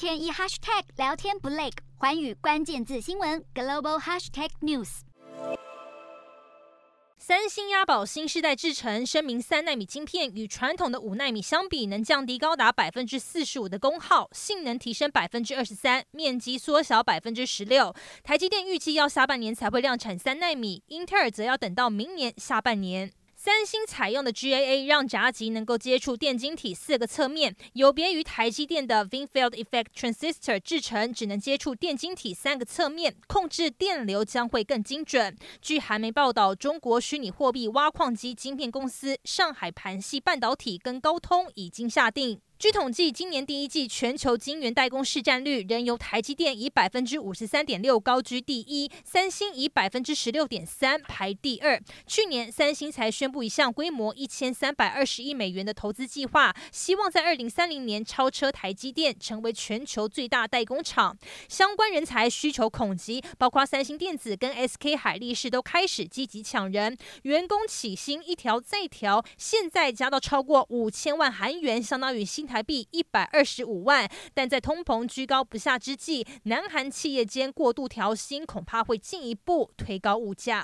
天一 hashtag 聊天不累，寰宇关键字新闻 global hashtag news。三星押宝新世代制程，声明三奈米晶片与传统的五奈米相比，能降低高达百分之四十五的功耗，性能提升百分之二十三，面积缩小百分之十六。台积电预计要下半年才会量产三奈米，英特尔则要等到明年下半年。三星采用的 GAA 让闸极能够接触电晶体四个侧面，有别于台积电的 v i n f i e l d Effect Transistor 制程只能接触电晶体三个侧面，控制电流将会更精准。据韩媒报道，中国虚拟货币挖矿机晶片公司上海盘系半导体跟高通已经下定。据统计，今年第一季全球晶圆代工市占率仍由台积电以百分之五十三点六高居第一，三星以百分之十六点三排第二。去年三星才宣布一项规模一千三百二十亿美元的投资计划，希望在二零三零年超车台积电，成为全球最大代工厂。相关人才需求恐急，包括三星电子跟 SK 海力士都开始积极抢人，员工起薪一调再调，现在加到超过五千万韩元，相当于新。台币一百二十五万，但在通膨居高不下之际，南韩企业间过度调薪，恐怕会进一步推高物价。